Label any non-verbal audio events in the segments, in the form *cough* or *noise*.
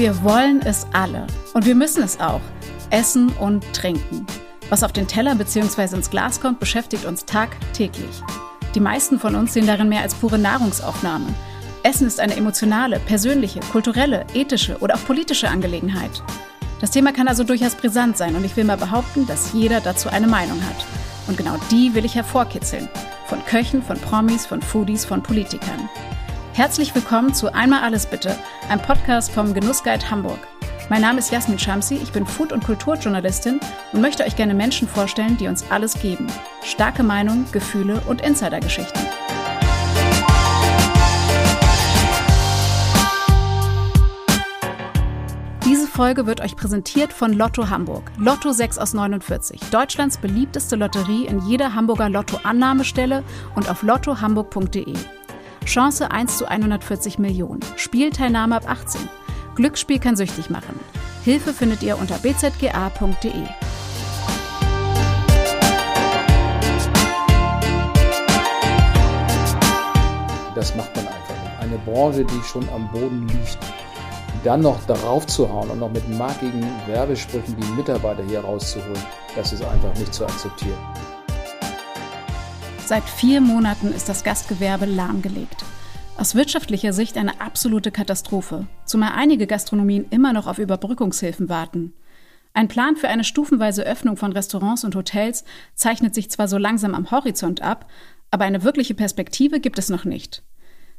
Wir wollen es alle. Und wir müssen es auch. Essen und trinken. Was auf den Teller bzw. ins Glas kommt, beschäftigt uns tagtäglich. Die meisten von uns sehen darin mehr als pure Nahrungsaufnahme. Essen ist eine emotionale, persönliche, kulturelle, ethische oder auch politische Angelegenheit. Das Thema kann also durchaus brisant sein und ich will mal behaupten, dass jeder dazu eine Meinung hat. Und genau die will ich hervorkitzeln. Von Köchen, von Promis, von Foodies, von Politikern. Herzlich willkommen zu Einmal alles bitte, einem Podcast vom Genussguide Hamburg. Mein Name ist Jasmin Schamsi, ich bin Food- und Kulturjournalistin und möchte euch gerne Menschen vorstellen, die uns alles geben. Starke Meinungen, Gefühle und Insidergeschichten. Diese Folge wird euch präsentiert von Lotto Hamburg. Lotto 6 aus 49. Deutschlands beliebteste Lotterie in jeder Hamburger Lotto-Annahmestelle und auf lottohamburg.de. Chance 1 zu 140 Millionen. Spielteilnahme ab 18. Glücksspiel kann süchtig machen. Hilfe findet ihr unter bzga.de. Das macht man einfach nicht. Eine Branche, die schon am Boden liegt, dann noch darauf zu hauen und noch mit markigen Werbesprüchen die Mitarbeiter hier rauszuholen, das ist einfach nicht zu akzeptieren. Seit vier Monaten ist das Gastgewerbe lahmgelegt. Aus wirtschaftlicher Sicht eine absolute Katastrophe, zumal einige Gastronomien immer noch auf Überbrückungshilfen warten. Ein Plan für eine stufenweise Öffnung von Restaurants und Hotels zeichnet sich zwar so langsam am Horizont ab, aber eine wirkliche Perspektive gibt es noch nicht.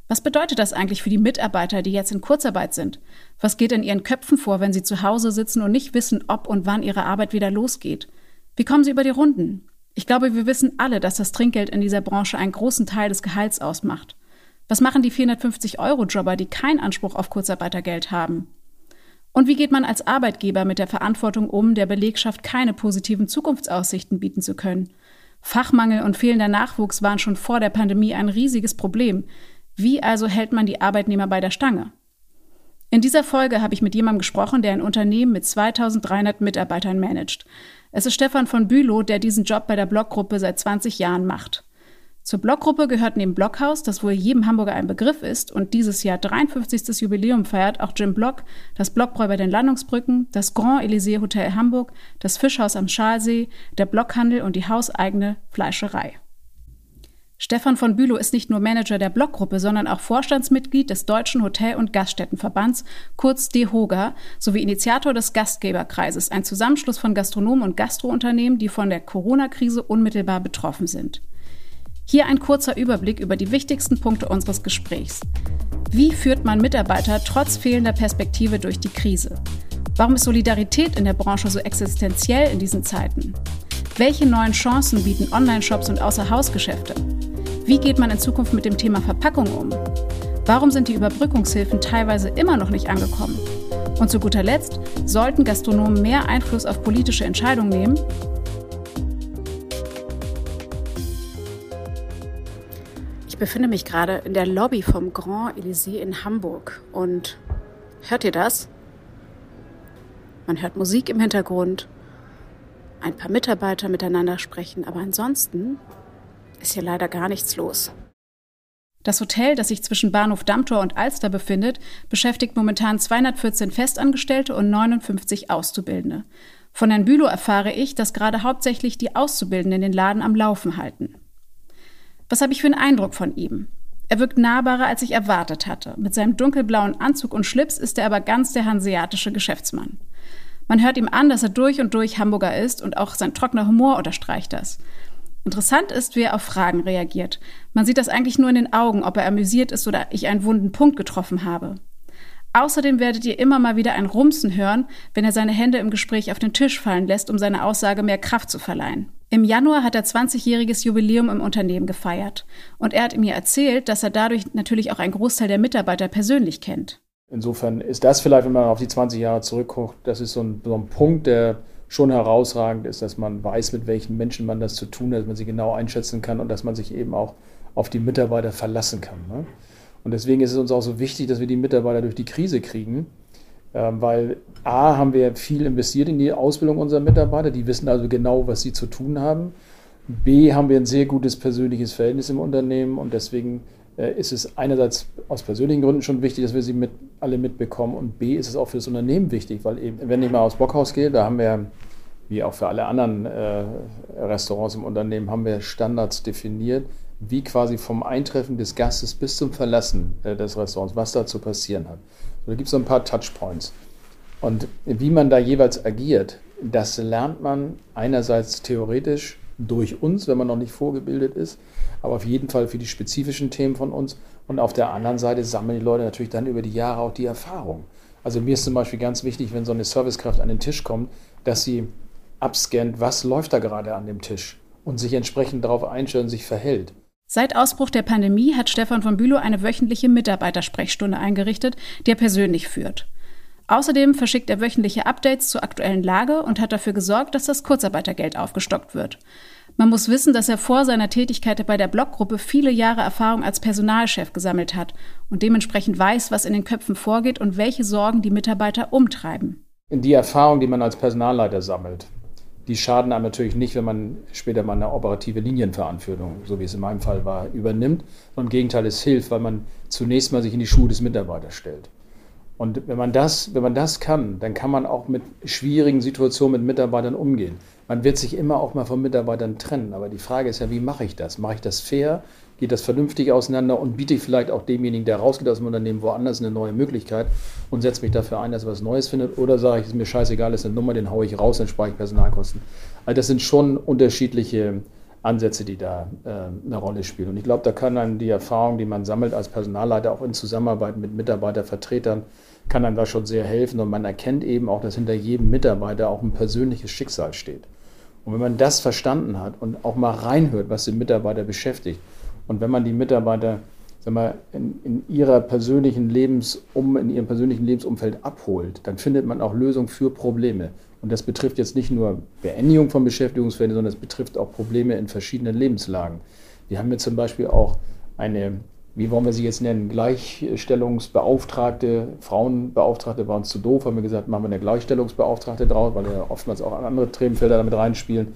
Was bedeutet das eigentlich für die Mitarbeiter, die jetzt in Kurzarbeit sind? Was geht in ihren Köpfen vor, wenn sie zu Hause sitzen und nicht wissen, ob und wann ihre Arbeit wieder losgeht? Wie kommen sie über die Runden? Ich glaube, wir wissen alle, dass das Trinkgeld in dieser Branche einen großen Teil des Gehalts ausmacht. Was machen die 450-Euro-Jobber, die keinen Anspruch auf Kurzarbeitergeld haben? Und wie geht man als Arbeitgeber mit der Verantwortung um, der Belegschaft keine positiven Zukunftsaussichten bieten zu können? Fachmangel und fehlender Nachwuchs waren schon vor der Pandemie ein riesiges Problem. Wie also hält man die Arbeitnehmer bei der Stange? In dieser Folge habe ich mit jemandem gesprochen, der ein Unternehmen mit 2300 Mitarbeitern managt. Es ist Stefan von Bülow, der diesen Job bei der Blockgruppe seit 20 Jahren macht. Zur Blockgruppe gehört neben Blockhaus, das wohl jedem Hamburger ein Begriff ist und dieses Jahr 53. Jubiläum feiert, auch Jim Block, das Blockbräu bei den Landungsbrücken, das Grand Elysée Hotel Hamburg, das Fischhaus am Schalsee, der Blockhandel und die hauseigene Fleischerei. Stefan von Bülow ist nicht nur Manager der Blockgruppe, sondern auch Vorstandsmitglied des Deutschen Hotel- und Gaststättenverbands, kurz DEHOGA, sowie Initiator des Gastgeberkreises, ein Zusammenschluss von Gastronomen und Gastrounternehmen, die von der Corona-Krise unmittelbar betroffen sind. Hier ein kurzer Überblick über die wichtigsten Punkte unseres Gesprächs. Wie führt man Mitarbeiter trotz fehlender Perspektive durch die Krise? Warum ist Solidarität in der Branche so existenziell in diesen Zeiten? Welche neuen Chancen bieten Online-Shops und Außerhausgeschäfte? Wie geht man in Zukunft mit dem Thema Verpackung um? Warum sind die Überbrückungshilfen teilweise immer noch nicht angekommen? Und zu guter Letzt, sollten Gastronomen mehr Einfluss auf politische Entscheidungen nehmen? Ich befinde mich gerade in der Lobby vom Grand Elysée in Hamburg. Und hört ihr das? Man hört Musik im Hintergrund, ein paar Mitarbeiter miteinander sprechen, aber ansonsten ist hier leider gar nichts los. Das Hotel, das sich zwischen Bahnhof Dammtor und Alster befindet, beschäftigt momentan 214 Festangestellte und 59 Auszubildende. Von Herrn Bülow erfahre ich, dass gerade hauptsächlich die Auszubildenden den Laden am Laufen halten. Was habe ich für einen Eindruck von ihm? Er wirkt nahbarer, als ich erwartet hatte. Mit seinem dunkelblauen Anzug und Schlips ist er aber ganz der hanseatische Geschäftsmann. Man hört ihm an, dass er durch und durch Hamburger ist und auch sein trockener Humor unterstreicht das. Interessant ist, wie er auf Fragen reagiert. Man sieht das eigentlich nur in den Augen, ob er amüsiert ist oder ich einen wunden Punkt getroffen habe. Außerdem werdet ihr immer mal wieder ein Rumsen hören, wenn er seine Hände im Gespräch auf den Tisch fallen lässt, um seiner Aussage mehr Kraft zu verleihen. Im Januar hat er 20-jähriges Jubiläum im Unternehmen gefeiert. Und er hat mir erzählt, dass er dadurch natürlich auch einen Großteil der Mitarbeiter persönlich kennt. Insofern ist das vielleicht, wenn man auf die 20 Jahre zurückguckt, das ist so ein, so ein Punkt, der schon herausragend ist, dass man weiß, mit welchen Menschen man das zu tun hat, dass man sie genau einschätzen kann und dass man sich eben auch auf die Mitarbeiter verlassen kann. Ne? Und deswegen ist es uns auch so wichtig, dass wir die Mitarbeiter durch die Krise kriegen, ähm, weil A, haben wir viel investiert in die Ausbildung unserer Mitarbeiter, die wissen also genau, was sie zu tun haben. B, haben wir ein sehr gutes persönliches Verhältnis im Unternehmen und deswegen ist es einerseits aus persönlichen Gründen schon wichtig, dass wir sie mit, alle mitbekommen und B ist es auch für das Unternehmen wichtig, weil eben, wenn ich mal aufs Bockhaus gehe, da haben wir, wie auch für alle anderen äh, Restaurants im Unternehmen, haben wir Standards definiert, wie quasi vom Eintreffen des Gastes bis zum Verlassen äh, des Restaurants, was da zu passieren hat. So, da gibt es so ein paar Touchpoints. Und wie man da jeweils agiert, das lernt man einerseits theoretisch durch uns, wenn man noch nicht vorgebildet ist, aber auf jeden Fall für die spezifischen Themen von uns. Und auf der anderen Seite sammeln die Leute natürlich dann über die Jahre auch die Erfahrung. Also mir ist zum Beispiel ganz wichtig, wenn so eine Servicekraft an den Tisch kommt, dass sie abscannt, was läuft da gerade an dem Tisch und sich entsprechend darauf einstellt und sich verhält. Seit Ausbruch der Pandemie hat Stefan von Bülow eine wöchentliche Mitarbeitersprechstunde eingerichtet, die er persönlich führt. Außerdem verschickt er wöchentliche Updates zur aktuellen Lage und hat dafür gesorgt, dass das Kurzarbeitergeld aufgestockt wird. Man muss wissen, dass er vor seiner Tätigkeit bei der Blockgruppe viele Jahre Erfahrung als Personalchef gesammelt hat und dementsprechend weiß, was in den Köpfen vorgeht und welche Sorgen die Mitarbeiter umtreiben. Die Erfahrung, die man als Personalleiter sammelt, die schaden einem natürlich nicht, wenn man später mal eine operative Linienverantwortung, so wie es in meinem Fall war, übernimmt. Und im Gegenteil, es hilft, weil man zunächst mal sich in die Schuhe des Mitarbeiters stellt. Und wenn man das, wenn man das kann, dann kann man auch mit schwierigen Situationen mit Mitarbeitern umgehen. Man wird sich immer auch mal von Mitarbeitern trennen. Aber die Frage ist ja, wie mache ich das? Mache ich das fair? Geht das vernünftig auseinander und biete ich vielleicht auch demjenigen, der rausgeht aus dem Unternehmen, woanders eine neue Möglichkeit und setze mich dafür ein, dass er was Neues findet? Oder sage ich, es ist mir scheißegal, ist eine Nummer, den haue ich raus, dann spare ich Personalkosten. Also das sind schon unterschiedliche Ansätze, die da äh, eine Rolle spielen. Und ich glaube, da kann dann die Erfahrung, die man sammelt als Personalleiter, auch in Zusammenarbeit mit Mitarbeitervertretern, kann einem da schon sehr helfen. Und man erkennt eben auch, dass hinter jedem Mitarbeiter auch ein persönliches Schicksal steht. Und wenn man das verstanden hat und auch mal reinhört, was den Mitarbeiter beschäftigt, und wenn man die Mitarbeiter sag mal, in, in, ihrer persönlichen Lebensum, in ihrem persönlichen Lebensumfeld abholt, dann findet man auch Lösungen für Probleme. Und das betrifft jetzt nicht nur Beendigung von Beschäftigungsverhältnissen, sondern es betrifft auch Probleme in verschiedenen Lebenslagen. Wir haben jetzt zum Beispiel auch eine, wie wollen wir sie jetzt nennen, Gleichstellungsbeauftragte, Frauenbeauftragte war uns zu doof, haben wir gesagt, machen wir eine Gleichstellungsbeauftragte draus, weil ja oftmals auch andere Themenfelder damit reinspielen,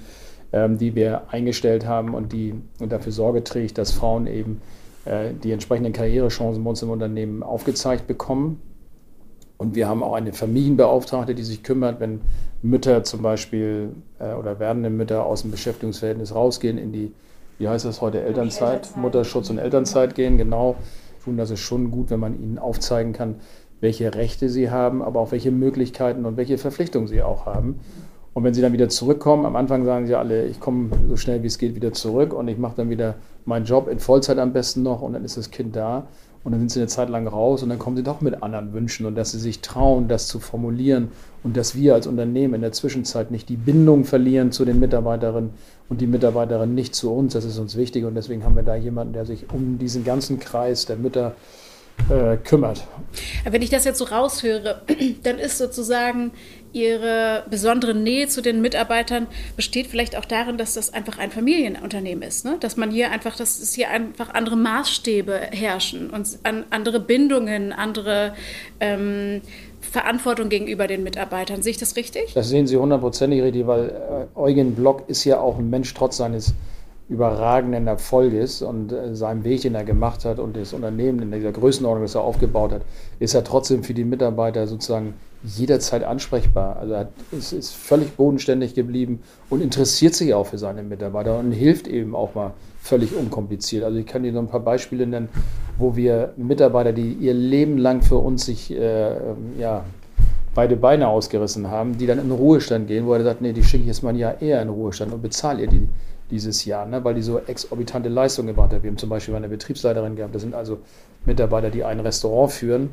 ähm, die wir eingestellt haben und die dafür Sorge trägt, dass Frauen eben äh, die entsprechenden Karrierechancen bei uns im Unternehmen aufgezeigt bekommen. Und wir haben auch eine Familienbeauftragte, die sich kümmert, wenn Mütter zum Beispiel äh, oder werdende Mütter aus dem Beschäftigungsverhältnis rausgehen in die, wie heißt das heute, Elternzeit, Elternzeit. Mutterschutz und Elternzeit gehen. Genau, tun das ist schon gut, wenn man ihnen aufzeigen kann, welche Rechte sie haben, aber auch welche Möglichkeiten und welche Verpflichtungen sie auch haben. Und wenn sie dann wieder zurückkommen, am Anfang sagen sie alle, ich komme so schnell wie es geht wieder zurück und ich mache dann wieder meinen Job in Vollzeit am besten noch und dann ist das Kind da. Und dann sind sie eine Zeit lang raus und dann kommen sie doch mit anderen Wünschen und dass sie sich trauen, das zu formulieren und dass wir als Unternehmen in der Zwischenzeit nicht die Bindung verlieren zu den Mitarbeiterinnen und die Mitarbeiterinnen nicht zu uns. Das ist uns wichtig und deswegen haben wir da jemanden, der sich um diesen ganzen Kreis der Mütter äh, kümmert. Wenn ich das jetzt so raushöre, *clears throat* dann ist sozusagen Ihre besondere Nähe zu den Mitarbeitern besteht vielleicht auch darin, dass das einfach ein Familienunternehmen ist. Ne? Dass man hier einfach, dass es hier einfach andere Maßstäbe herrschen und an, andere Bindungen, andere ähm, Verantwortung gegenüber den Mitarbeitern. Sehe ich das richtig? Das sehen Sie hundertprozentig richtig, weil äh, Eugen Block ist ja auch ein Mensch trotz seines überragenden Erfolges und äh, seinem Weg, den er gemacht hat und das Unternehmen in dieser Größenordnung, das er aufgebaut hat, ist er trotzdem für die Mitarbeiter sozusagen jederzeit ansprechbar. Also er ist, ist völlig bodenständig geblieben und interessiert sich auch für seine Mitarbeiter und hilft eben auch mal völlig unkompliziert. Also ich kann dir noch ein paar Beispiele nennen, wo wir Mitarbeiter, die ihr Leben lang für uns sich äh, ähm, ja, beide Beine ausgerissen haben, die dann in den Ruhestand gehen, wo er sagt, nee, die schicke ich jetzt mal ein Jahr eher in den Ruhestand und bezahle ihr die dieses Jahr, ne, weil die so exorbitante Leistungen gebracht haben. Wir haben zum Beispiel eine Betriebsleiterin gehabt, das sind also Mitarbeiter, die ein Restaurant führen.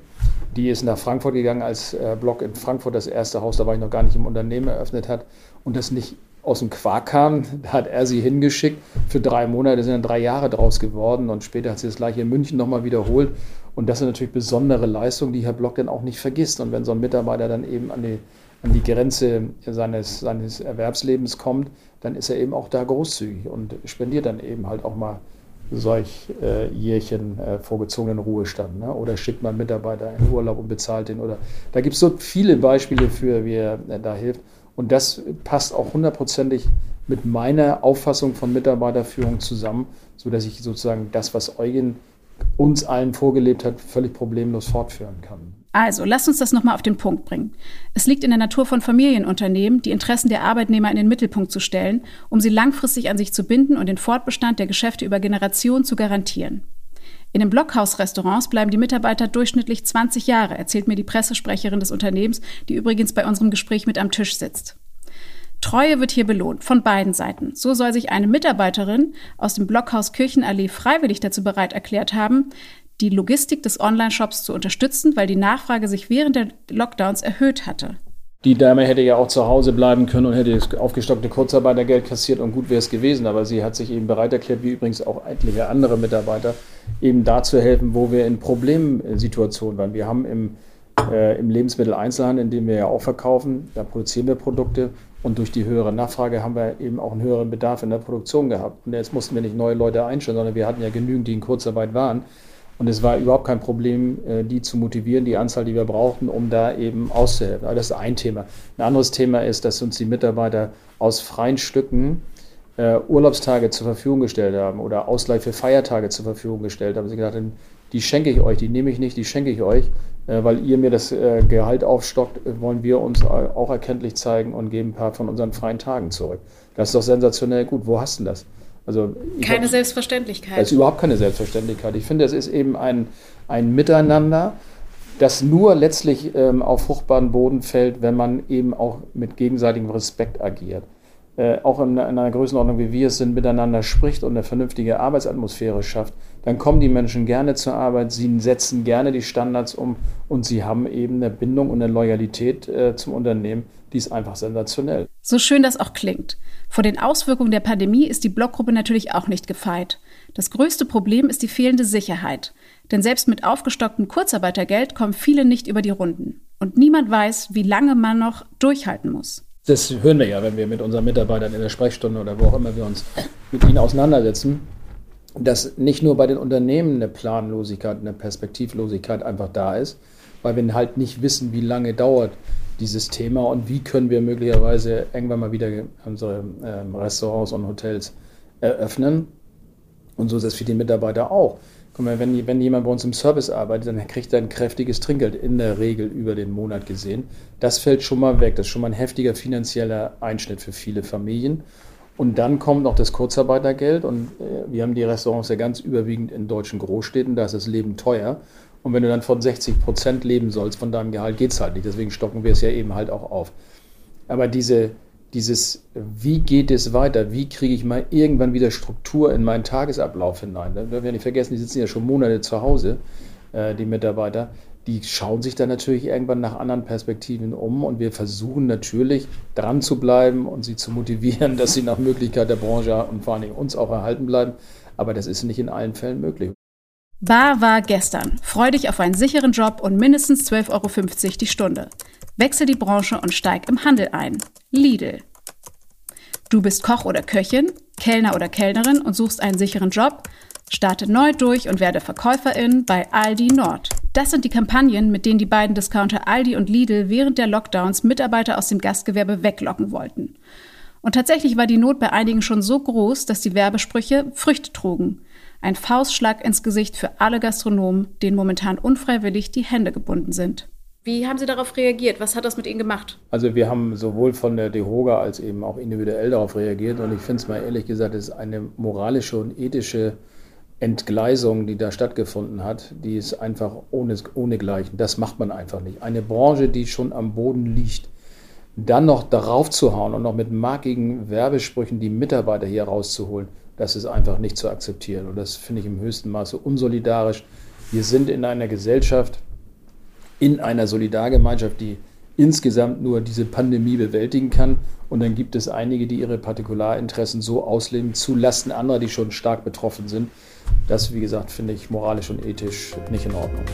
Die ist nach Frankfurt gegangen, als äh, Block in Frankfurt das erste Haus, da war ich noch gar nicht im Unternehmen, eröffnet hat und das nicht aus dem Quark kam, da hat er sie hingeschickt. Für drei Monate sind dann drei Jahre draus geworden und später hat sie das gleiche in München nochmal wiederholt. Und das sind natürlich besondere Leistungen, die Herr Block dann auch nicht vergisst. Und wenn so ein Mitarbeiter dann eben an die, an die Grenze seines, seines Erwerbslebens kommt, dann ist er eben auch da großzügig und spendiert dann eben halt auch mal solch äh, Jährchen äh, vorgezogenen Ruhestand. Ne? Oder schickt man Mitarbeiter in Urlaub und bezahlt den. Oder da gibt es so viele Beispiele für, wie er äh, da hilft. Und das passt auch hundertprozentig mit meiner Auffassung von Mitarbeiterführung zusammen, sodass ich sozusagen das, was Eugen uns allen vorgelebt hat, völlig problemlos fortführen kann. Also, lasst uns das nochmal auf den Punkt bringen. Es liegt in der Natur von Familienunternehmen, die Interessen der Arbeitnehmer in den Mittelpunkt zu stellen, um sie langfristig an sich zu binden und den Fortbestand der Geschäfte über Generationen zu garantieren. In den Blockhaus-Restaurants bleiben die Mitarbeiter durchschnittlich 20 Jahre, erzählt mir die Pressesprecherin des Unternehmens, die übrigens bei unserem Gespräch mit am Tisch sitzt. Treue wird hier belohnt, von beiden Seiten. So soll sich eine Mitarbeiterin aus dem Blockhaus Kirchenallee freiwillig dazu bereit erklärt haben, die Logistik des Online-Shops zu unterstützen, weil die Nachfrage sich während der Lockdowns erhöht hatte. Die Dame hätte ja auch zu Hause bleiben können und hätte das aufgestockte Kurzarbeitergeld kassiert und gut wäre es gewesen. Aber sie hat sich eben bereit erklärt, wie übrigens auch etliche andere Mitarbeiter, eben da zu helfen, wo wir in Problemsituationen waren. Wir haben im, äh, im Lebensmitteleinzelhandel, in dem wir ja auch verkaufen, da produzieren wir Produkte und durch die höhere Nachfrage haben wir eben auch einen höheren Bedarf in der Produktion gehabt. Und jetzt mussten wir nicht neue Leute einstellen, sondern wir hatten ja genügend, die in Kurzarbeit waren. Und es war überhaupt kein Problem, äh, die zu motivieren, die Anzahl, die wir brauchten, um da eben auszuhelfen. Aber das ist ein Thema. Ein anderes Thema ist, dass uns die Mitarbeiter aus freien Stücken äh, Urlaubstage zur Verfügung gestellt haben oder Ausgleich für Feiertage zur Verfügung gestellt haben. Sie gesagt haben, die schenke ich euch, die nehme ich nicht, die schenke ich euch, äh, weil ihr mir das äh, Gehalt aufstockt, wollen wir uns auch erkenntlich zeigen und geben ein paar von unseren freien Tagen zurück. Das ist doch sensationell gut. Wo hast du das? Also keine hab, Selbstverständlichkeit. Das ist überhaupt keine Selbstverständlichkeit. Ich finde, es ist eben ein, ein Miteinander, das nur letztlich ähm, auf fruchtbaren Boden fällt, wenn man eben auch mit gegenseitigem Respekt agiert. Äh, auch in, in, einer Größenordnung, wie wir es sind, miteinander spricht und eine vernünftige Arbeitsatmosphäre schafft, dann kommen die Menschen gerne zur Arbeit, sie setzen gerne die Standards um und sie haben eben eine Bindung und eine Loyalität äh, zum Unternehmen, die ist einfach sensationell. So schön das auch klingt. Vor den Auswirkungen der Pandemie ist die Blockgruppe natürlich auch nicht gefeit. Das größte Problem ist die fehlende Sicherheit. Denn selbst mit aufgestocktem Kurzarbeitergeld kommen viele nicht über die Runden. Und niemand weiß, wie lange man noch durchhalten muss. Das hören wir ja, wenn wir mit unseren Mitarbeitern in der Sprechstunde oder wo auch immer wir uns mit ihnen auseinandersetzen, dass nicht nur bei den Unternehmen eine Planlosigkeit, eine Perspektivlosigkeit einfach da ist, weil wir halt nicht wissen, wie lange dauert dieses Thema und wie können wir möglicherweise irgendwann mal wieder unsere ähm, Restaurants und Hotels eröffnen. Und so ist es für die Mitarbeiter auch. Guck mal, wenn, wenn jemand bei uns im Service arbeitet, dann kriegt er ein kräftiges Trinkgeld in der Regel über den Monat gesehen. Das fällt schon mal weg. Das ist schon mal ein heftiger finanzieller Einschnitt für viele Familien. Und dann kommt noch das Kurzarbeitergeld. Und äh, wir haben die Restaurants ja ganz überwiegend in deutschen Großstädten. Da ist das Leben teuer. Und wenn du dann von 60 Prozent leben sollst von deinem Gehalt, geht es halt nicht. Deswegen stocken wir es ja eben halt auch auf. Aber diese, dieses, wie geht es weiter? Wie kriege ich mal irgendwann wieder Struktur in meinen Tagesablauf hinein? Da dürfen wir nicht vergessen, die sitzen ja schon Monate zu Hause, äh, die Mitarbeiter. Die schauen sich dann natürlich irgendwann nach anderen Perspektiven um und wir versuchen natürlich dran zu bleiben und sie zu motivieren, *laughs* dass sie nach Möglichkeit der Branche und vor allen Dingen uns auch erhalten bleiben. Aber das ist nicht in allen Fällen möglich. War war gestern. Freu dich auf einen sicheren Job und mindestens 12,50 Euro die Stunde. Wechsel die Branche und steig im Handel ein. Lidl. Du bist Koch oder Köchin, Kellner oder Kellnerin und suchst einen sicheren Job? Starte neu durch und werde Verkäuferin bei Aldi Nord. Das sind die Kampagnen, mit denen die beiden Discounter Aldi und Lidl während der Lockdowns Mitarbeiter aus dem Gastgewerbe weglocken wollten. Und tatsächlich war die Not bei einigen schon so groß, dass die Werbesprüche Früchte trugen. Ein Faustschlag ins Gesicht für alle Gastronomen, denen momentan unfreiwillig die Hände gebunden sind. Wie haben Sie darauf reagiert? Was hat das mit Ihnen gemacht? Also wir haben sowohl von der DEHOGA als eben auch individuell darauf reagiert. Und ich finde es mal ehrlich gesagt, es ist eine moralische und ethische Entgleisung, die da stattgefunden hat, die ist einfach ohne, ohnegleichen. Das macht man einfach nicht. Eine Branche, die schon am Boden liegt, dann noch darauf zu hauen und noch mit markigen Werbesprüchen die Mitarbeiter hier rauszuholen, das ist einfach nicht zu akzeptieren. Und das finde ich im höchsten Maße unsolidarisch. Wir sind in einer Gesellschaft, in einer Solidargemeinschaft, die insgesamt nur diese Pandemie bewältigen kann. Und dann gibt es einige, die ihre Partikularinteressen so ausleben, zulasten anderer, die schon stark betroffen sind. Das, wie gesagt, finde ich moralisch und ethisch nicht in Ordnung.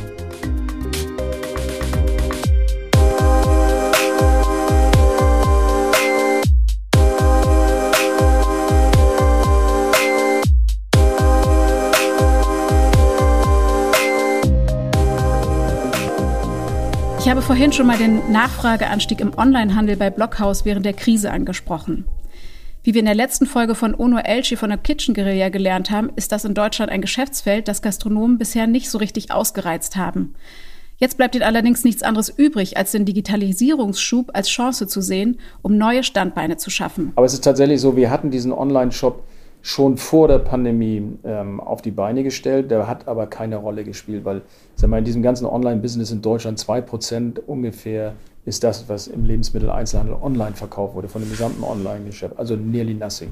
Ich habe vorhin schon mal den Nachfrageanstieg im Onlinehandel bei Blockhaus während der Krise angesprochen. Wie wir in der letzten Folge von Ono Elchi von der Kitchen Guerilla gelernt haben, ist das in Deutschland ein Geschäftsfeld, das Gastronomen bisher nicht so richtig ausgereizt haben. Jetzt bleibt ihnen allerdings nichts anderes übrig, als den Digitalisierungsschub als Chance zu sehen, um neue Standbeine zu schaffen. Aber es ist tatsächlich so, wir hatten diesen Online-Shop schon vor der Pandemie ähm, auf die Beine gestellt. Der hat aber keine Rolle gespielt, weil sag mal, in diesem ganzen Online-Business in Deutschland 2% ungefähr ist das, was im Lebensmitteleinzelhandel online verkauft wurde, von dem gesamten Online-Geschäft. Also nearly nothing.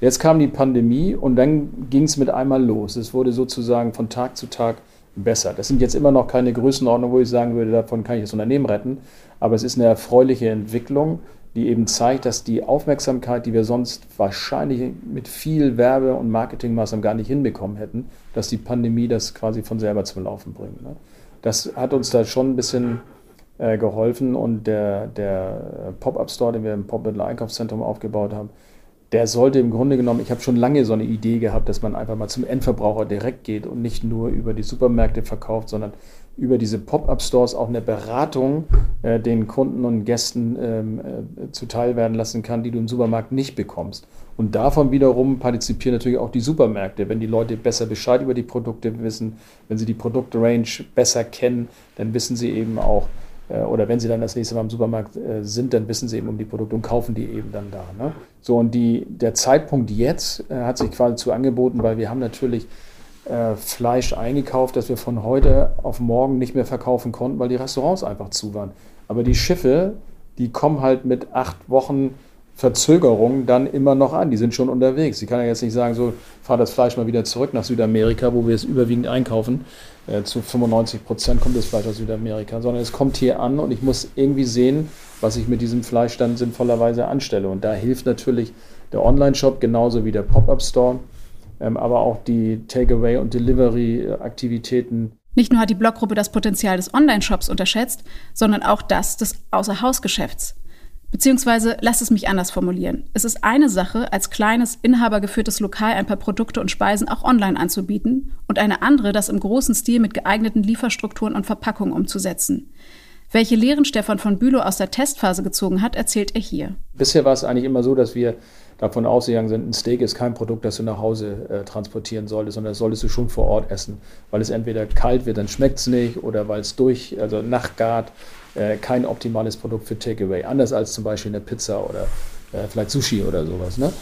Jetzt kam die Pandemie und dann ging es mit einmal los. Es wurde sozusagen von Tag zu Tag besser. Das sind jetzt immer noch keine Größenordnungen, wo ich sagen würde, davon kann ich das Unternehmen retten. Aber es ist eine erfreuliche Entwicklung, die eben zeigt, dass die Aufmerksamkeit, die wir sonst wahrscheinlich mit viel Werbe- und Marketingmaßnahmen gar nicht hinbekommen hätten, dass die Pandemie das quasi von selber zum Laufen bringt. Ne? Das hat uns da schon ein bisschen äh, geholfen und der, der Pop-Up-Store, den wir im Pop-Mittel-Einkaufszentrum aufgebaut haben, der sollte im Grunde genommen, ich habe schon lange so eine Idee gehabt, dass man einfach mal zum Endverbraucher direkt geht und nicht nur über die Supermärkte verkauft, sondern über diese Pop-up-Stores auch eine Beratung äh, den Kunden und Gästen ähm, äh, zuteil werden lassen kann, die du im Supermarkt nicht bekommst. Und davon wiederum partizipieren natürlich auch die Supermärkte. Wenn die Leute besser Bescheid über die Produkte wissen, wenn sie die Produktrange besser kennen, dann wissen sie eben auch, oder wenn sie dann das nächste Mal im Supermarkt äh, sind, dann wissen sie eben um die Produkte und kaufen die eben dann da. Ne? So, und die, der Zeitpunkt jetzt äh, hat sich quasi zu angeboten, weil wir haben natürlich äh, Fleisch eingekauft, das wir von heute auf morgen nicht mehr verkaufen konnten, weil die Restaurants einfach zu waren. Aber die Schiffe, die kommen halt mit acht Wochen Verzögerung dann immer noch an. Die sind schon unterwegs. Sie kann ja jetzt nicht sagen, so, fahr das Fleisch mal wieder zurück nach Südamerika, wo wir es überwiegend einkaufen. Äh, zu 95 Prozent kommt das Fleisch aus Südamerika, sondern es kommt hier an und ich muss irgendwie sehen, was ich mit diesem Fleisch dann sinnvollerweise anstelle. Und da hilft natürlich der Online-Shop genauso wie der Pop-Up-Store, ähm, aber auch die Takeaway- und Delivery-Aktivitäten. Nicht nur hat die Bloggruppe das Potenzial des Online-Shops unterschätzt, sondern auch das des Außerhausgeschäfts. Beziehungsweise, lass es mich anders formulieren. Es ist eine Sache, als kleines, inhabergeführtes Lokal ein paar Produkte und Speisen auch online anzubieten und eine andere, das im großen Stil mit geeigneten Lieferstrukturen und Verpackungen umzusetzen. Welche Lehren Stefan von Bülow aus der Testphase gezogen hat, erzählt er hier. Bisher war es eigentlich immer so, dass wir davon ausgegangen sind, ein Steak ist kein Produkt, das du nach Hause äh, transportieren solltest, sondern das solltest du schon vor Ort essen, weil es entweder kalt wird, dann schmeckt es nicht, oder weil es durch, also nachgart, äh, kein optimales Produkt für Takeaway. Anders als zum Beispiel eine Pizza oder äh, vielleicht Sushi oder sowas. Ne?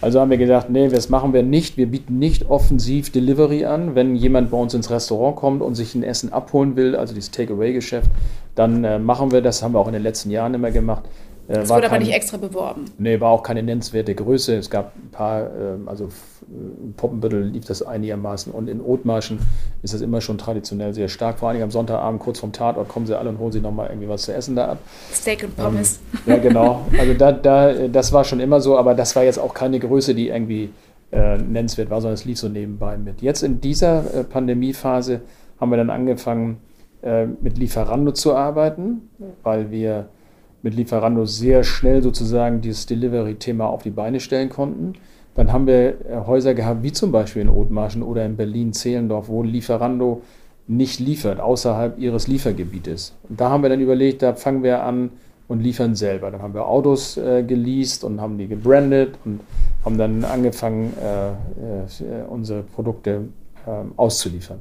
Also haben wir gedacht, nee, das machen wir nicht. Wir bieten nicht offensiv Delivery an. Wenn jemand bei uns ins Restaurant kommt und sich ein Essen abholen will, also dieses Takeaway-Geschäft, dann äh, machen wir das. Haben wir auch in den letzten Jahren immer gemacht. Äh, das wurde kein, aber nicht extra beworben. Nee, war auch keine nennenswerte Größe. Es gab ein paar, ähm, also in Poppenbüttel lief das einigermaßen und in Othmarschen ist das immer schon traditionell sehr stark. Vor allem am Sonntagabend kurz vom Tatort kommen sie alle und holen sich nochmal irgendwie was zu essen da ab. Steak und Pommes. Ähm, ja, genau. Also da, da, das war schon immer so, aber das war jetzt auch keine Größe, die irgendwie äh, nennenswert war, sondern es lief so nebenbei mit. Jetzt in dieser äh, Pandemiephase haben wir dann angefangen, äh, mit Lieferando zu arbeiten, weil wir mit Lieferando sehr schnell sozusagen dieses Delivery-Thema auf die Beine stellen konnten. Dann haben wir äh, Häuser gehabt, wie zum Beispiel in Othmarschen oder in Berlin-Zehlendorf, wo Lieferando nicht liefert, außerhalb ihres Liefergebietes. Und da haben wir dann überlegt, da fangen wir an und liefern selber. Dann haben wir Autos äh, geleast und haben die gebrandet und haben dann angefangen, äh, äh, unsere Produkte ähm, auszuliefern.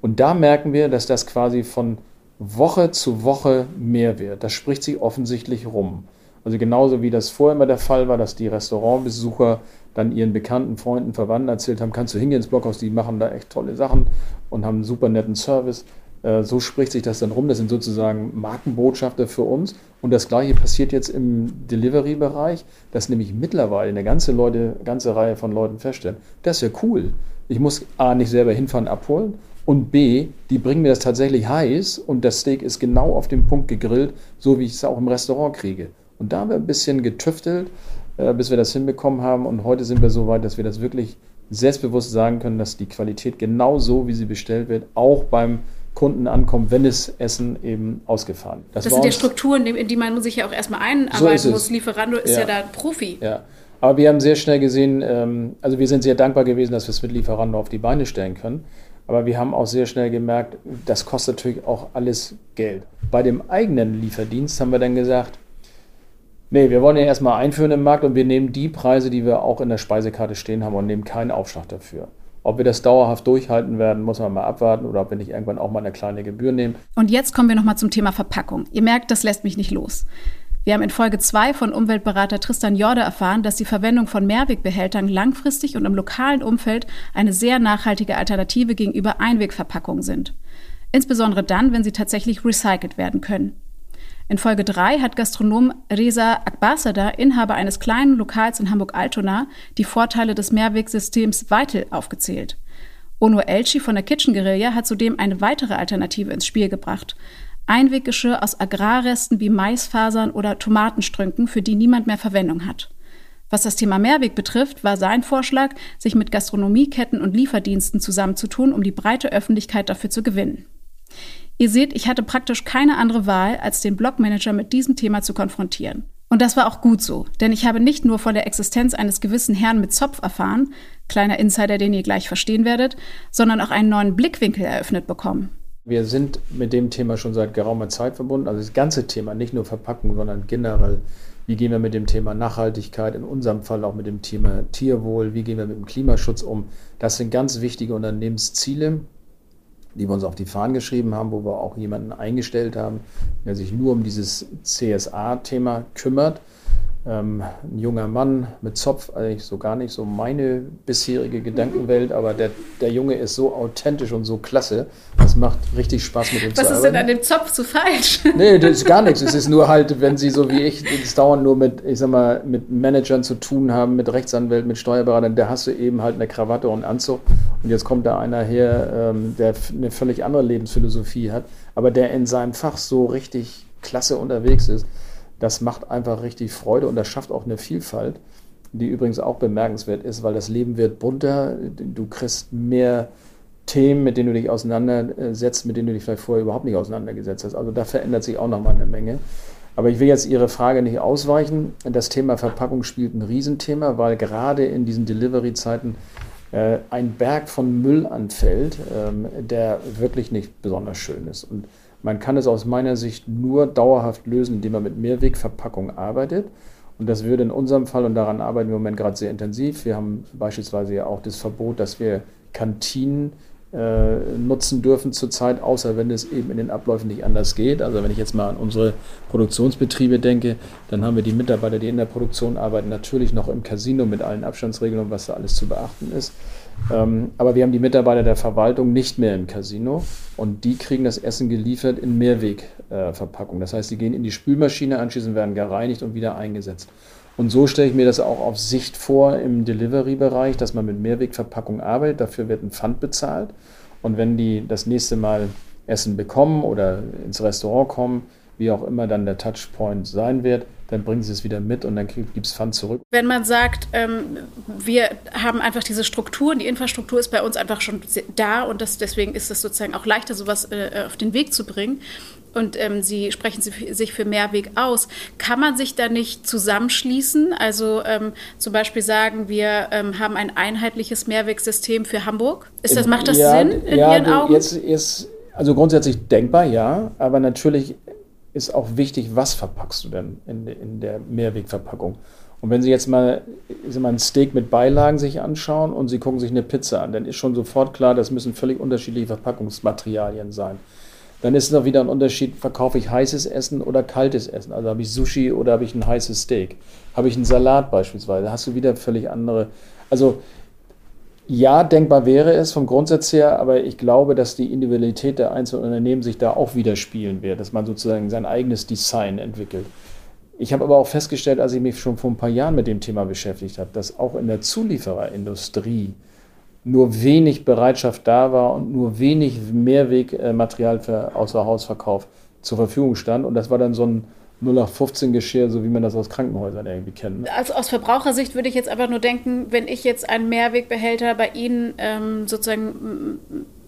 Und da merken wir, dass das quasi von Woche zu Woche mehr wird. Das spricht sich offensichtlich rum. Also genauso wie das vorher immer der Fall war, dass die Restaurantbesucher dann ihren bekannten Freunden, Verwandten erzählt haben, kannst du hingehen ins Blockhaus, die machen da echt tolle Sachen und haben einen super netten Service. Äh, so spricht sich das dann rum. Das sind sozusagen Markenbotschafter für uns. Und das Gleiche passiert jetzt im Delivery-Bereich, dass nämlich mittlerweile eine ganze, Leute, ganze Reihe von Leuten feststellen, das ist ja cool. Ich muss A, nicht selber hinfahren, abholen und B, die bringen mir das tatsächlich heiß und das Steak ist genau auf dem Punkt gegrillt, so wie ich es auch im Restaurant kriege. Und da haben wir ein bisschen getüftelt, äh, bis wir das hinbekommen haben. Und heute sind wir so weit, dass wir das wirklich selbstbewusst sagen können, dass die Qualität genau so, wie sie bestellt wird, auch beim Kunden ankommt, wenn das Essen eben ausgefahren. Das, das sind ja Strukturen, in die man sich ja auch erstmal einarbeiten so muss. Lieferando ist ja. ja da Profi. Ja. Aber wir haben sehr schnell gesehen, ähm, also wir sind sehr dankbar gewesen, dass wir es mit Lieferando auf die Beine stellen können. Aber wir haben auch sehr schnell gemerkt, das kostet natürlich auch alles Geld. Bei dem eigenen Lieferdienst haben wir dann gesagt, Nee, wir wollen ja erstmal einführen im Markt und wir nehmen die Preise, die wir auch in der Speisekarte stehen haben und nehmen keinen Aufschlag dafür. Ob wir das dauerhaft durchhalten werden, muss man mal abwarten oder ob wir nicht irgendwann auch mal eine kleine Gebühr nehmen. Und jetzt kommen wir nochmal zum Thema Verpackung. Ihr merkt, das lässt mich nicht los. Wir haben in Folge 2 von Umweltberater Tristan Jorde erfahren, dass die Verwendung von Mehrwegbehältern langfristig und im lokalen Umfeld eine sehr nachhaltige Alternative gegenüber Einwegverpackungen sind. Insbesondere dann, wenn sie tatsächlich recycelt werden können. In Folge 3 hat Gastronom Reza Akbasada, Inhaber eines kleinen Lokals in Hamburg-Altona, die Vorteile des Mehrwegsystems Weitel aufgezählt. Ono Elchi von der Kitchen Guerilla hat zudem eine weitere Alternative ins Spiel gebracht. Einweggeschirr aus Agrarresten wie Maisfasern oder Tomatenstrünken, für die niemand mehr Verwendung hat. Was das Thema Mehrweg betrifft, war sein Vorschlag, sich mit Gastronomieketten und Lieferdiensten zusammenzutun, um die breite Öffentlichkeit dafür zu gewinnen. Ihr seht, ich hatte praktisch keine andere Wahl, als den Blogmanager mit diesem Thema zu konfrontieren. Und das war auch gut so, denn ich habe nicht nur von der Existenz eines gewissen Herrn mit Zopf erfahren, kleiner Insider, den ihr gleich verstehen werdet, sondern auch einen neuen Blickwinkel eröffnet bekommen. Wir sind mit dem Thema schon seit geraumer Zeit verbunden, also das ganze Thema, nicht nur Verpackung, sondern generell. Wie gehen wir mit dem Thema Nachhaltigkeit, in unserem Fall auch mit dem Thema Tierwohl, wie gehen wir mit dem Klimaschutz um? Das sind ganz wichtige Unternehmensziele, die wir uns auf die Fahnen geschrieben haben, wo wir auch jemanden eingestellt haben, der sich nur um dieses CSA-Thema kümmert ähm, ein junger Mann mit Zopf, eigentlich so gar nicht so meine bisherige Gedankenwelt, aber der, der Junge ist so authentisch und so klasse. Das macht richtig Spaß mit ihm Was zu ist denn an dem Zopf so falsch? *laughs* Nee, das ist gar nichts. Es ist nur halt, wenn sie so wie ich es dauernd nur mit, ich sag mal, mit Managern zu tun haben, mit Rechtsanwälten, mit Steuerberatern, da hast du eben halt eine Krawatte und einen Anzug. Und jetzt kommt da einer her, ähm, der eine völlig andere Lebensphilosophie hat, aber der in seinem Fach so richtig klasse unterwegs ist das macht einfach richtig Freude und das schafft auch eine Vielfalt, die übrigens auch bemerkenswert ist, weil das Leben wird bunter, du kriegst mehr Themen, mit denen du dich auseinandersetzt, mit denen du dich vielleicht vorher überhaupt nicht auseinandergesetzt hast. Also da verändert sich auch nochmal eine Menge. Aber ich will jetzt Ihre Frage nicht ausweichen. Das Thema Verpackung spielt ein Riesenthema, weil gerade in diesen Delivery-Zeiten äh, ein Berg von Müll anfällt, ähm, der wirklich nicht besonders schön ist. Und man kann es aus meiner Sicht nur dauerhaft lösen, indem man mit Mehrwegverpackung arbeitet. Und das würde in unserem Fall, und daran arbeiten wir im Moment gerade sehr intensiv, wir haben beispielsweise ja auch das Verbot, dass wir Kantinen äh, nutzen dürfen zurzeit, außer wenn es eben in den Abläufen nicht anders geht. Also wenn ich jetzt mal an unsere Produktionsbetriebe denke, dann haben wir die Mitarbeiter, die in der Produktion arbeiten, natürlich noch im Casino mit allen Abstandsregelungen, was da alles zu beachten ist. Ähm, aber wir haben die Mitarbeiter der Verwaltung nicht mehr im Casino und die kriegen das Essen geliefert in Mehrwegverpackung. Das heißt, sie gehen in die Spülmaschine, anschließend werden gereinigt und wieder eingesetzt. Und so stelle ich mir das auch auf Sicht vor im Delivery-Bereich, dass man mit Mehrwegverpackung arbeitet. Dafür wird ein Pfand bezahlt. Und wenn die das nächste Mal Essen bekommen oder ins Restaurant kommen, wie auch immer dann der Touchpoint sein wird, dann bringen sie es wieder mit und dann gibt es Pfand zurück. Wenn man sagt, ähm, wir haben einfach diese Struktur und die Infrastruktur ist bei uns einfach schon da und das, deswegen ist es sozusagen auch leichter, sowas äh, auf den Weg zu bringen. Und ähm, Sie sprechen sich für Mehrweg aus. Kann man sich da nicht zusammenschließen? Also ähm, zum Beispiel sagen, wir ähm, haben ein einheitliches Mehrwegsystem für Hamburg. Ist das, macht das ja, Sinn in ja, Ihren Augen? Jetzt ist also grundsätzlich denkbar, ja. Aber natürlich ist auch wichtig, was verpackst du denn in, in der Mehrwegverpackung. Und wenn Sie jetzt mal, mal ein Steak mit Beilagen sich anschauen und Sie gucken sich eine Pizza an, dann ist schon sofort klar, das müssen völlig unterschiedliche Verpackungsmaterialien sein. Dann ist es noch wieder ein Unterschied, verkaufe ich heißes Essen oder kaltes Essen. Also habe ich Sushi oder habe ich ein heißes Steak. Habe ich einen Salat beispielsweise, da hast du wieder völlig andere. Also ja, denkbar wäre es vom Grundsatz her, aber ich glaube, dass die Individualität der einzelnen Unternehmen sich da auch widerspiegeln wird, dass man sozusagen sein eigenes Design entwickelt. Ich habe aber auch festgestellt, als ich mich schon vor ein paar Jahren mit dem Thema beschäftigt habe, dass auch in der Zuliefererindustrie nur wenig Bereitschaft da war und nur wenig Mehrwegmaterial für Außerhausverkauf zur Verfügung stand. Und das war dann so ein 0815 Geschirr, so wie man das aus Krankenhäusern irgendwie kennt. Ne? Also aus Verbrauchersicht würde ich jetzt einfach nur denken, wenn ich jetzt einen Mehrwegbehälter bei Ihnen ähm, sozusagen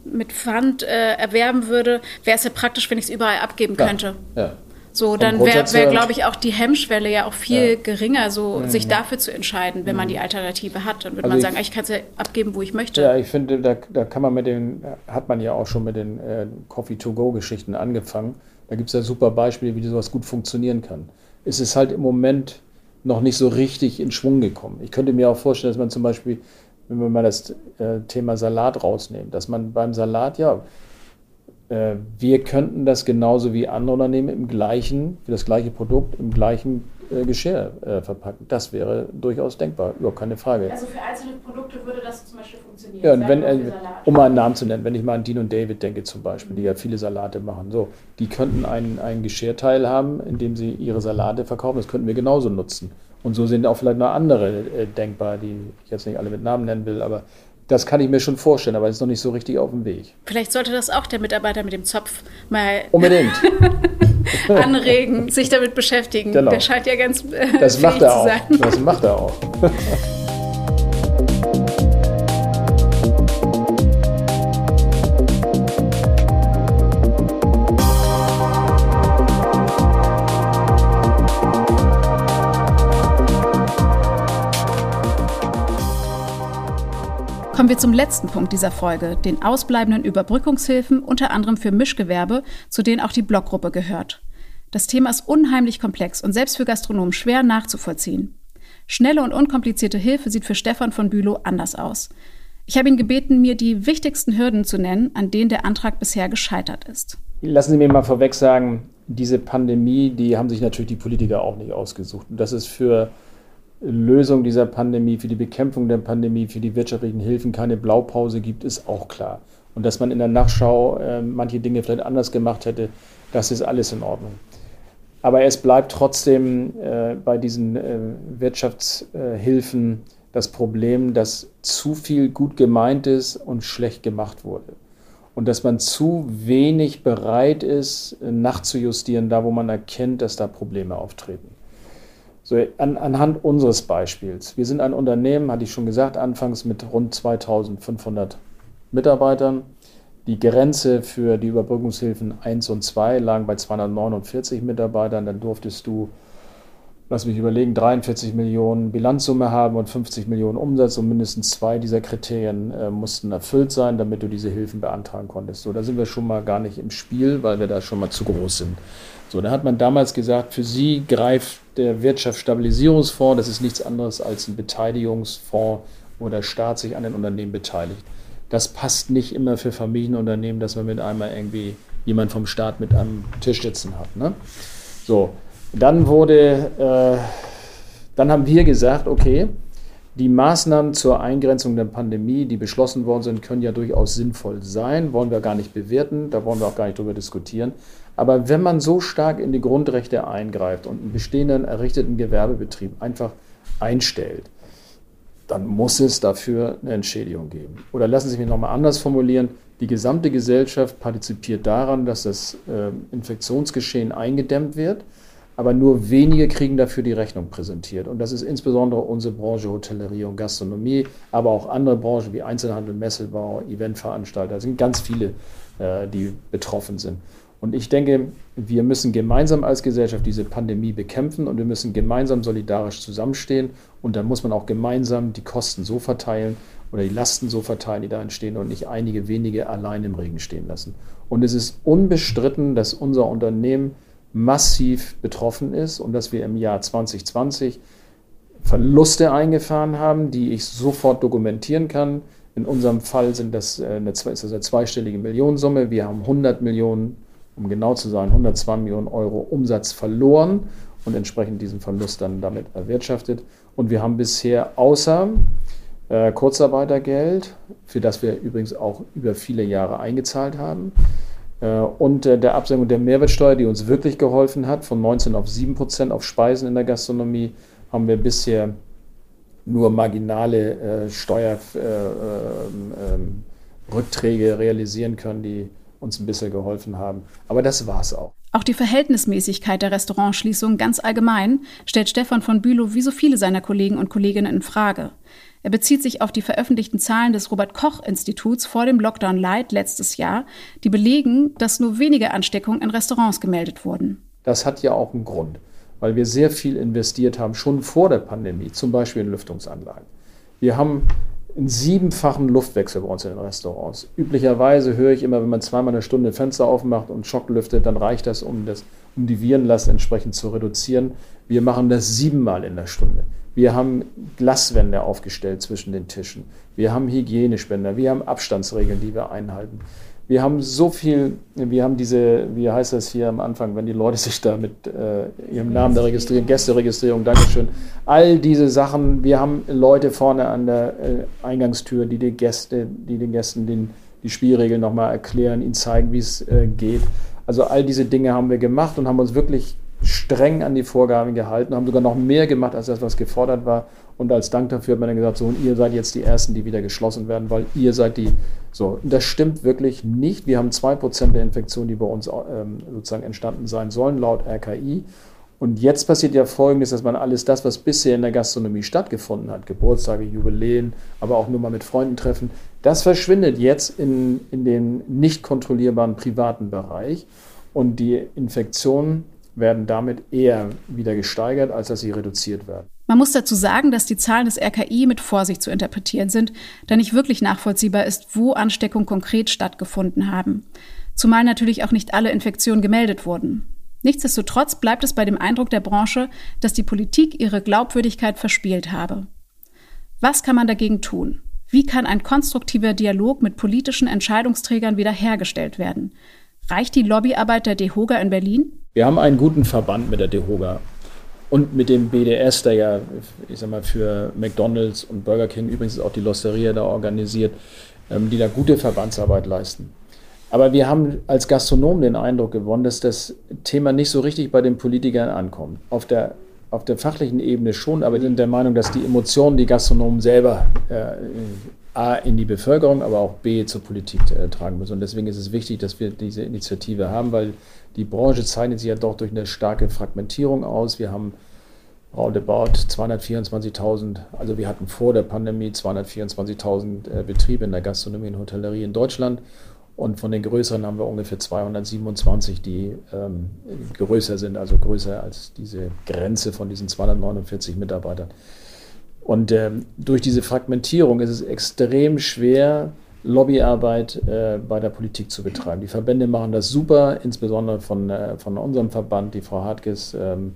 mit Pfand äh, erwerben würde, wäre es ja praktisch, wenn ich es überall abgeben ja, könnte. Ja. So, dann wäre, wär, glaube ich, auch die Hemmschwelle ja auch viel ja. geringer, so mhm. sich dafür zu entscheiden, wenn mhm. man die Alternative hat. Dann würde also man sagen, ich, ich kann es ja abgeben, wo ich möchte. Ja, ich finde, da, da kann man mit den, hat man ja auch schon mit den äh, Coffee-to-go-Geschichten angefangen da gibt es ja super Beispiele, wie sowas gut funktionieren kann. ist es halt im Moment noch nicht so richtig in Schwung gekommen. Ich könnte mir auch vorstellen, dass man zum Beispiel, wenn wir mal das äh, Thema Salat rausnehmen, dass man beim Salat, ja, äh, wir könnten das genauso wie andere Unternehmen im gleichen, für das gleiche Produkt, im gleichen äh, Geschirr äh, verpacken. Das wäre durchaus denkbar, überhaupt keine Frage. Also für einzelne Produkte würde das zum Beispiel funktionieren? Ja, und wenn, äh, um mal einen Namen zu nennen, wenn ich mal an Dean und David denke zum Beispiel, die ja viele Salate machen, so, die könnten ein, ein Geschirrteil haben, in dem sie ihre Salate verkaufen, das könnten wir genauso nutzen. Und so sind auch vielleicht noch andere äh, denkbar, die ich jetzt nicht alle mit Namen nennen will, aber das kann ich mir schon vorstellen, aber es ist noch nicht so richtig auf dem Weg. Vielleicht sollte das auch der Mitarbeiter mit dem Zopf mal Unbedingt. *laughs* anregen, sich damit beschäftigen. Genau. Der scheint ja ganz äh, das macht er zu auch. sein. Das macht er auch. *laughs* Kommen wir zum letzten Punkt dieser Folge, den ausbleibenden Überbrückungshilfen, unter anderem für Mischgewerbe, zu denen auch die Blockgruppe gehört. Das Thema ist unheimlich komplex und selbst für Gastronomen schwer nachzuvollziehen. Schnelle und unkomplizierte Hilfe sieht für Stefan von Bülow anders aus. Ich habe ihn gebeten, mir die wichtigsten Hürden zu nennen, an denen der Antrag bisher gescheitert ist. Lassen Sie mir mal vorweg sagen, diese Pandemie, die haben sich natürlich die Politiker auch nicht ausgesucht. Und das ist für Lösung dieser Pandemie, für die Bekämpfung der Pandemie, für die wirtschaftlichen Hilfen keine Blaupause gibt, ist auch klar. Und dass man in der Nachschau äh, manche Dinge vielleicht anders gemacht hätte, das ist alles in Ordnung. Aber es bleibt trotzdem äh, bei diesen äh, Wirtschaftshilfen das Problem, dass zu viel gut gemeint ist und schlecht gemacht wurde. Und dass man zu wenig bereit ist, nachzujustieren, da wo man erkennt, dass da Probleme auftreten. So, an, anhand unseres Beispiels. Wir sind ein Unternehmen, hatte ich schon gesagt, anfangs mit rund 2500 Mitarbeitern. Die Grenze für die Überbrückungshilfen 1 und 2 lagen bei 249 Mitarbeitern. Dann durftest du, lass mich überlegen, 43 Millionen Bilanzsumme haben und 50 Millionen Umsatz und mindestens zwei dieser Kriterien äh, mussten erfüllt sein, damit du diese Hilfen beantragen konntest. So, da sind wir schon mal gar nicht im Spiel, weil wir da schon mal zu groß sind. So, da hat man damals gesagt, für sie greift der Wirtschaftsstabilisierungsfonds, das ist nichts anderes als ein Beteiligungsfonds, wo der Staat sich an den Unternehmen beteiligt. Das passt nicht immer für Familienunternehmen, dass man mit einmal irgendwie jemand vom Staat mit am Tisch sitzen hat. Ne? So, dann wurde, äh, dann haben wir gesagt, okay, die Maßnahmen zur Eingrenzung der Pandemie, die beschlossen worden sind, können ja durchaus sinnvoll sein, wollen wir gar nicht bewerten, da wollen wir auch gar nicht drüber diskutieren. Aber wenn man so stark in die Grundrechte eingreift und einen bestehenden errichteten Gewerbebetrieb einfach einstellt, dann muss es dafür eine Entschädigung geben. Oder lassen Sie mich nochmal anders formulieren. Die gesamte Gesellschaft partizipiert daran, dass das äh, Infektionsgeschehen eingedämmt wird, aber nur wenige kriegen dafür die Rechnung präsentiert. Und das ist insbesondere unsere Branche Hotellerie und Gastronomie, aber auch andere Branchen wie Einzelhandel, Messebau, Eventveranstalter. Es sind ganz viele, äh, die betroffen sind. Und ich denke, wir müssen gemeinsam als Gesellschaft diese Pandemie bekämpfen und wir müssen gemeinsam solidarisch zusammenstehen. Und dann muss man auch gemeinsam die Kosten so verteilen oder die Lasten so verteilen, die da entstehen und nicht einige wenige allein im Regen stehen lassen. Und es ist unbestritten, dass unser Unternehmen massiv betroffen ist und dass wir im Jahr 2020 Verluste eingefahren haben, die ich sofort dokumentieren kann. In unserem Fall sind das äh, eine, ist das eine zweistellige Millionensumme. Wir haben 100 Millionen um genau zu sein, 102 Millionen Euro Umsatz verloren und entsprechend diesen Verlust dann damit erwirtschaftet. Und wir haben bisher außer äh, Kurzarbeitergeld, für das wir übrigens auch über viele Jahre eingezahlt haben, äh, und äh, der Absenkung der Mehrwertsteuer, die uns wirklich geholfen hat, von 19 auf 7 Prozent auf Speisen in der Gastronomie, haben wir bisher nur marginale äh, Steuerrückträge äh, ähm, realisieren können, die uns ein bisschen geholfen haben. Aber das war's auch. Auch die Verhältnismäßigkeit der Restaurantschließung ganz allgemein stellt Stefan von Bülow wie so viele seiner Kollegen und Kolleginnen in Frage. Er bezieht sich auf die veröffentlichten Zahlen des Robert Koch Instituts vor dem Lockdown Light letztes Jahr, die belegen, dass nur wenige Ansteckungen in Restaurants gemeldet wurden. Das hat ja auch einen Grund, weil wir sehr viel investiert haben, schon vor der Pandemie, zum Beispiel in Lüftungsanlagen. Wir haben einen siebenfachen Luftwechsel bei uns in den Restaurants. Üblicherweise höre ich immer, wenn man zweimal eine Stunde Fenster aufmacht und Schock lüftet, dann reicht das, um, das, um die Virenlast entsprechend zu reduzieren. Wir machen das siebenmal in der Stunde. Wir haben Glaswände aufgestellt zwischen den Tischen. Wir haben Hygienespender. Wir haben Abstandsregeln, die wir einhalten. Wir haben so viel, wir haben diese, wie heißt das hier am Anfang, wenn die Leute sich da mit äh, ihrem Namen da registrieren, Gästeregistrierung, Dankeschön. All diese Sachen, wir haben Leute vorne an der äh, Eingangstür, die, die, Gäste, die den Gästen den, die Spielregeln nochmal erklären, ihnen zeigen, wie es äh, geht. Also all diese Dinge haben wir gemacht und haben uns wirklich streng an die Vorgaben gehalten, haben sogar noch mehr gemacht als das, was gefordert war. Und als Dank dafür hat man dann gesagt, so, und ihr seid jetzt die Ersten, die wieder geschlossen werden, weil ihr seid die. So, und das stimmt wirklich nicht. Wir haben zwei Prozent der Infektionen, die bei uns ähm, sozusagen entstanden sein sollen, laut RKI. Und jetzt passiert ja Folgendes, dass man alles das, was bisher in der Gastronomie stattgefunden hat, Geburtstage, Jubiläen, aber auch nur mal mit Freunden treffen, das verschwindet jetzt in, in den nicht kontrollierbaren privaten Bereich. Und die Infektionen werden damit eher wieder gesteigert, als dass sie reduziert werden. Man muss dazu sagen, dass die Zahlen des RKI mit Vorsicht zu interpretieren sind, da nicht wirklich nachvollziehbar ist, wo Ansteckungen konkret stattgefunden haben. Zumal natürlich auch nicht alle Infektionen gemeldet wurden. Nichtsdestotrotz bleibt es bei dem Eindruck der Branche, dass die Politik ihre Glaubwürdigkeit verspielt habe. Was kann man dagegen tun? Wie kann ein konstruktiver Dialog mit politischen Entscheidungsträgern wiederhergestellt werden? Reicht die Lobbyarbeit der DEHOGA in Berlin? Wir haben einen guten Verband mit der DEHOGA und mit dem BDS, der ja, ich sag mal, für McDonalds und Burger King übrigens auch die Losteria da organisiert, ähm, die da gute Verbandsarbeit leisten. Aber wir haben als Gastronomen den Eindruck gewonnen, dass das Thema nicht so richtig bei den Politikern ankommt. Auf der, auf der fachlichen Ebene schon, aber wir sind der Meinung, dass die Emotionen die Gastronomen selber äh, A in die Bevölkerung, aber auch B zur Politik äh, tragen müssen. Und deswegen ist es wichtig, dass wir diese Initiative haben, weil die Branche zeichnet sich ja doch durch eine starke Fragmentierung aus. Wir haben roundabout 224.000, also wir hatten vor der Pandemie 224.000 äh, Betriebe in der Gastronomie und Hotellerie in Deutschland. Und von den größeren haben wir ungefähr 227, die ähm, größer sind, also größer als diese Grenze von diesen 249 Mitarbeitern. Und ähm, durch diese Fragmentierung ist es extrem schwer, Lobbyarbeit äh, bei der Politik zu betreiben. Die Verbände machen das super, insbesondere von, äh, von unserem Verband, die Frau Hartges ähm,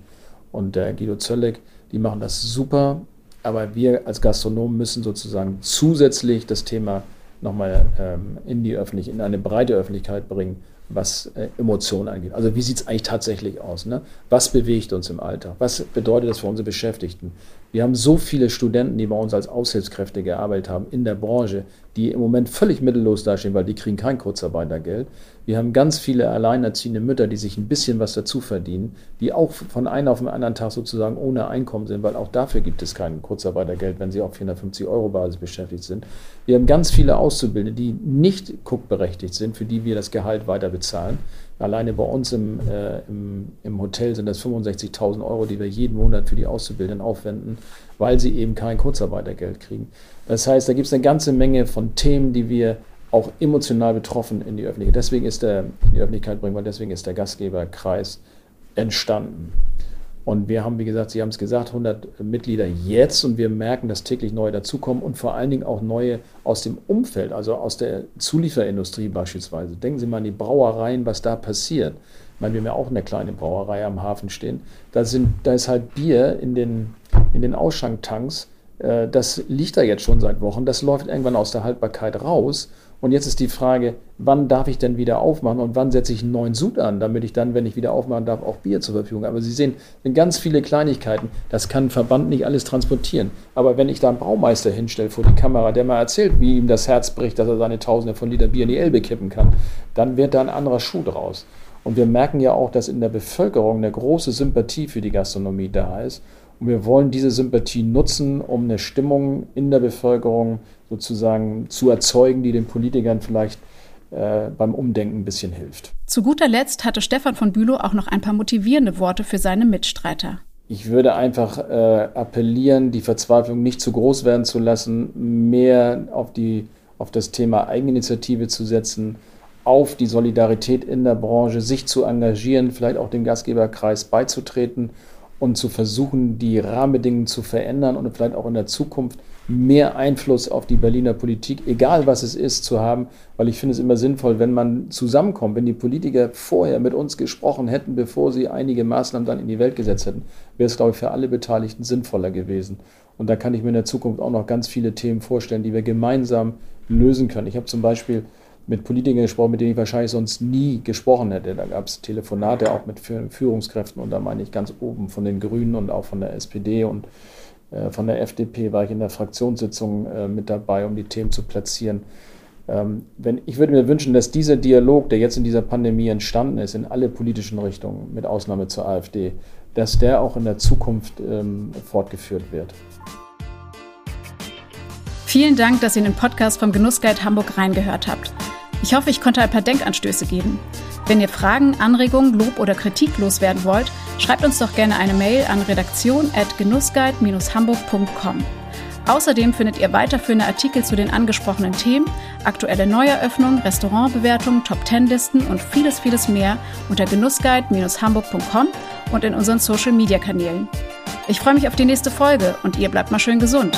und der Guido Zöllig, die machen das super. Aber wir als Gastronomen müssen sozusagen zusätzlich das Thema nochmal ähm, in die Öffentlichkeit, in eine breite Öffentlichkeit bringen was äh, Emotionen angeht. Also wie sieht es eigentlich tatsächlich aus? Ne? Was bewegt uns im Alltag? Was bedeutet das für unsere Beschäftigten? Wir haben so viele Studenten, die bei uns als Aushilfskräfte gearbeitet haben in der Branche, die im Moment völlig mittellos dastehen, weil die kriegen kein Kurzarbeitergeld. Wir haben ganz viele alleinerziehende Mütter, die sich ein bisschen was dazu verdienen, die auch von einem auf den anderen Tag sozusagen ohne Einkommen sind, weil auch dafür gibt es kein Kurzarbeitergeld, wenn sie auf 450 Euro Basis beschäftigt sind. Wir haben ganz viele Auszubildende, die nicht guckberechtigt sind, für die wir das Gehalt weiter bezahlen. Alleine bei uns im, äh, im, im Hotel sind das 65.000 Euro, die wir jeden Monat für die Auszubildenden aufwenden, weil sie eben kein Kurzarbeitergeld kriegen. Das heißt, da gibt es eine ganze Menge von Themen, die wir auch emotional betroffen in die Öffentlichkeit. Deswegen ist der, in die Öffentlichkeit bringen, weil deswegen ist der Gastgeberkreis entstanden. Und wir haben, wie gesagt, Sie haben es gesagt, 100 Mitglieder jetzt und wir merken, dass täglich neue dazukommen und vor allen Dingen auch neue aus dem Umfeld, also aus der Zulieferindustrie beispielsweise. Denken Sie mal an die Brauereien, was da passiert. Ich meine, wir haben ja auch eine kleine Brauerei am Hafen stehen. Da, sind, da ist halt Bier in den, in den Ausschanktanks. Äh, das liegt da jetzt schon seit Wochen. Das läuft irgendwann aus der Haltbarkeit raus und jetzt ist die Frage, wann darf ich denn wieder aufmachen und wann setze ich einen neuen Sud an, damit ich dann, wenn ich wieder aufmachen darf, auch Bier zur Verfügung habe. Aber Sie sehen, sind ganz viele Kleinigkeiten. Das kann ein Verband nicht alles transportieren. Aber wenn ich da einen Baumeister hinstelle vor die Kamera, der mal erzählt, wie ihm das Herz bricht, dass er seine Tausende von Liter Bier in die Elbe kippen kann, dann wird da ein anderer Schuh draus. Und wir merken ja auch, dass in der Bevölkerung eine große Sympathie für die Gastronomie da ist. Und wir wollen diese Sympathie nutzen, um eine Stimmung in der Bevölkerung sozusagen zu erzeugen, die den Politikern vielleicht äh, beim Umdenken ein bisschen hilft. Zu guter Letzt hatte Stefan von Bülow auch noch ein paar motivierende Worte für seine Mitstreiter. Ich würde einfach äh, appellieren, die Verzweiflung nicht zu groß werden zu lassen, mehr auf, die, auf das Thema Eigeninitiative zu setzen, auf die Solidarität in der Branche, sich zu engagieren, vielleicht auch dem Gastgeberkreis beizutreten und zu versuchen, die Rahmenbedingungen zu verändern und vielleicht auch in der Zukunft mehr Einfluss auf die Berliner Politik, egal was es ist, zu haben, weil ich finde es immer sinnvoll, wenn man zusammenkommt, wenn die Politiker vorher mit uns gesprochen hätten, bevor sie einige Maßnahmen dann in die Welt gesetzt hätten, wäre es, glaube ich, für alle Beteiligten sinnvoller gewesen. Und da kann ich mir in der Zukunft auch noch ganz viele Themen vorstellen, die wir gemeinsam lösen können. Ich habe zum Beispiel mit Politikern gesprochen, mit denen ich wahrscheinlich sonst nie gesprochen hätte. Da gab es Telefonate auch mit Führungskräften und da meine ich ganz oben von den Grünen und auch von der SPD und äh, von der FDP war ich in der Fraktionssitzung äh, mit dabei, um die Themen zu platzieren. Ähm, wenn, ich würde mir wünschen, dass dieser Dialog, der jetzt in dieser Pandemie entstanden ist, in alle politischen Richtungen, mit Ausnahme zur AfD, dass der auch in der Zukunft ähm, fortgeführt wird. Vielen Dank, dass ihr den Podcast vom Genussguide Hamburg reingehört habt. Ich hoffe, ich konnte ein paar Denkanstöße geben. Wenn ihr Fragen, Anregungen, Lob oder Kritik loswerden wollt, schreibt uns doch gerne eine Mail an redaktion.genussguide-hamburg.com. Außerdem findet ihr weiterführende Artikel zu den angesprochenen Themen, aktuelle Neueröffnungen, Restaurantbewertungen, Top-10-Listen und vieles, vieles mehr unter genussguide-hamburg.com und in unseren Social-Media-Kanälen. Ich freue mich auf die nächste Folge und ihr bleibt mal schön gesund.